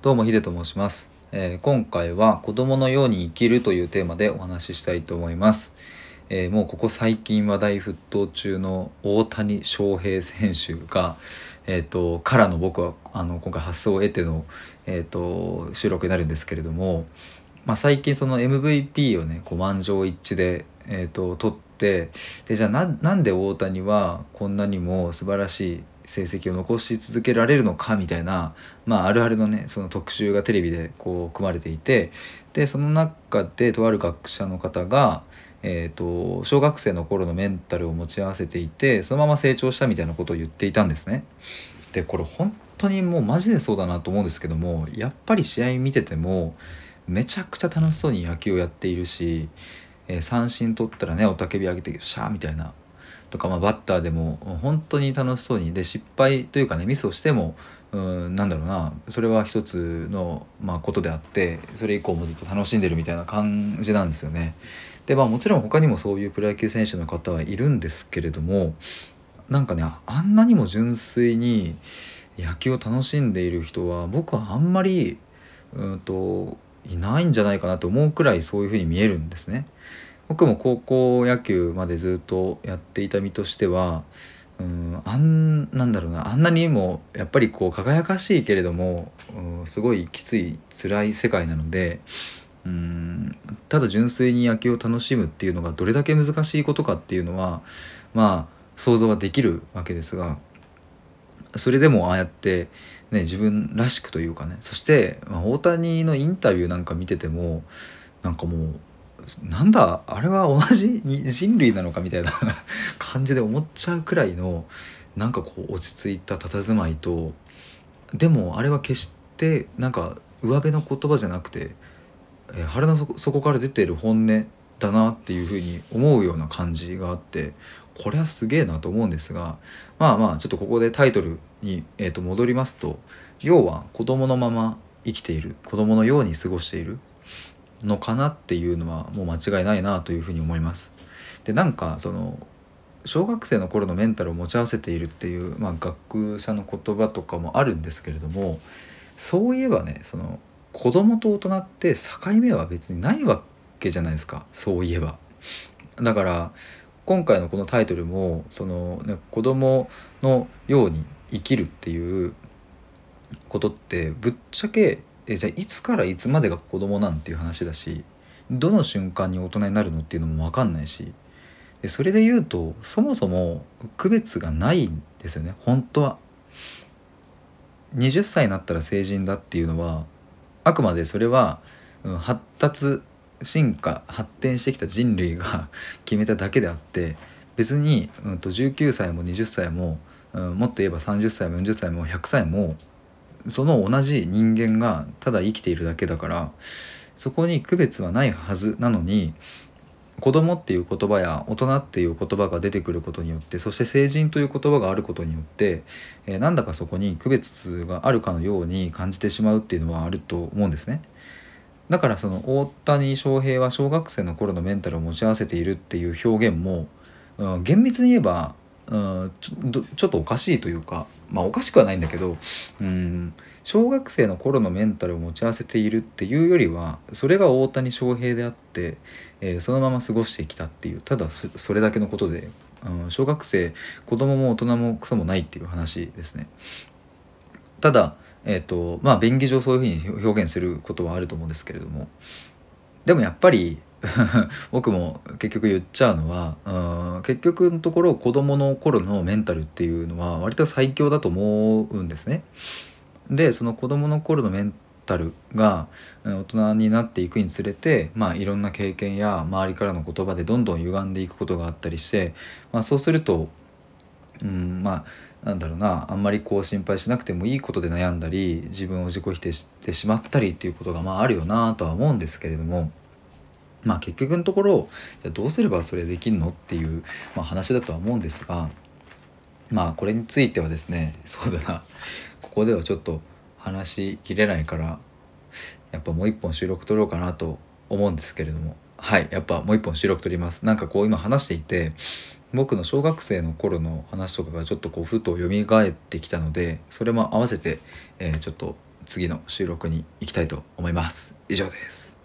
どうもヒデと申します、えー今回は子供のように生きるというテーマでお話ししたいと思います、えーもうここ最近話題沸騰中の大谷翔平選手がえー、とからの僕はあの今回発想を得ての、えー、と収録になるんですけれども、まあ、最近その MVP をねこう満場一致で、えー、と取ってでじゃあななんで大谷はこんなにも素晴らしい成績を残し続けられるのかみたいな、まあ、あるあるのねその特集がテレビでこう組まれていてでその中でとある学者の方が、えー、と小学生の頃のメンタルを持ち合わせていてそのまま成長したみたいなことを言っていたんですね。でこれ本当にもうマジでそうだなと思うんですけどもやっぱり試合見ててもめちゃくちゃ楽しそうに野球をやっているし、えー三振取ったらね雄たけび上げてシャーみたいなとか、まあ、バッターでも本当に楽しそうにで失敗というかねミスをしてもうんなんだろうなそれは一つの、まあ、ことであってそれ以降もずっと楽しんでるみたいな感じなんですよね。でまあもちろん他にもそういうプロ野球選手の方はいるんですけれどもなんかねあんなにも純粋に野球を楽しんでいる人は僕はあんまりうんといないんじゃないかなと思うくらいそういうふうに見えるんですね。僕も高校野球までずっとやっていた身としてはうんあんなんだろうなあんなにもやっぱりこう輝かしいけれども、うんすごいきつい辛い世界なのでうんただ純粋に野球を楽しむっていうのがどれだけ難しいことかっていうのはまあ想像はできるわけですがそれでもああやって、ね、自分らしくというかねそして、まあ、大谷のインタビューなんか見ててもなんかもうなんだあれは同じ人類なのかみたいな 感じで思っちゃうくらいのなんかこう落ち着いた佇まいとでもあれは決してなんか上辺の言葉じゃなくて、えー腹の底から出ている本音だなっていうふうに思うような感じがあってこれはすげえなと思うんですがまあまあちょっとここでタイトルに、えーと戻りますと要は子供のまま生きている子供のように過ごしているのかなっていうのはもう間違いないなというふうに思います。でなんかその小学生の頃のメンタルを持ち合わせているっていう、まあ、学者の言葉とかもあるんですけれどもそういえばねその子供と大人って境目は別にないわけじゃないですかそういえば。だから今回のこのタイトルもその、ね、子供のように生きるっていうことってぶっちゃけえじゃあいつからいつまでが子供なんていう話だしどの瞬間に大人になるのっていうのも分かんないしでそれで言うとそもそも区別がないんですよね本当は。20歳になったら成人だっていうのはあくまでそれは、うん発達進化発展してきた人類が 決めただけであって別に、うん、と19歳も20歳も、うん、もっと言えば30歳も40歳も100歳もその同じ人間がただ生きているだけだからそこに区別はないはずなのに子供っていう言葉や大人っていう言葉が出てくることによってそして成人という言葉があることによって、えーなんだかそこに区別があるかのように感じてしまうっていうのはあると思うんですね。だからその大谷翔平は小学生の頃のメンタルを持ち合わせているっていう表現も、うん、厳密に言えば、うん、ちょちょっとおかしいというかまあおかしくはないんだけど、うん、小学生の頃のメンタルを持ち合わせているっていうよりはそれが大谷翔平であって、えーそのまま過ごしてきたっていうただそれだけのことで、うん、小学生子供も大人もクソもないっていう話ですね。ただえーとまあ便宜上そういうふうに表現することはあると思うんですけれどもでもやっぱり 僕も結局言っちゃうのはうん結局のところ子供の頃のメンタルっていうのは割と最強だと思うんですね。でその子供の頃のメンタルが大人になっていくにつれて、まあ、いろんな経験や周りからの言葉でどんどん歪んでいくことがあったりして、まあ、そうするとうんまあなんだろうなあんまりこう心配しなくてもいいことで悩んだり自分を自己否定してしまったりっていうことがまああるよなとは思うんですけれどもまあ結局のところじゃどうすればそれできるのっていう、まあ、話だとは思うんですがまあこれについてはですねそうだな。ここではちょっと話しきれないからやっぱもう一本収録撮ろうかなと思うんですけれども。はいやっぱもう一本収録撮ります。なんかこう今話していて僕の小学生の頃の話とかがちょっとこうふと蘇ってきたのでそれも合わせて、えーちょっと次の収録に行きたいと思います。以上です。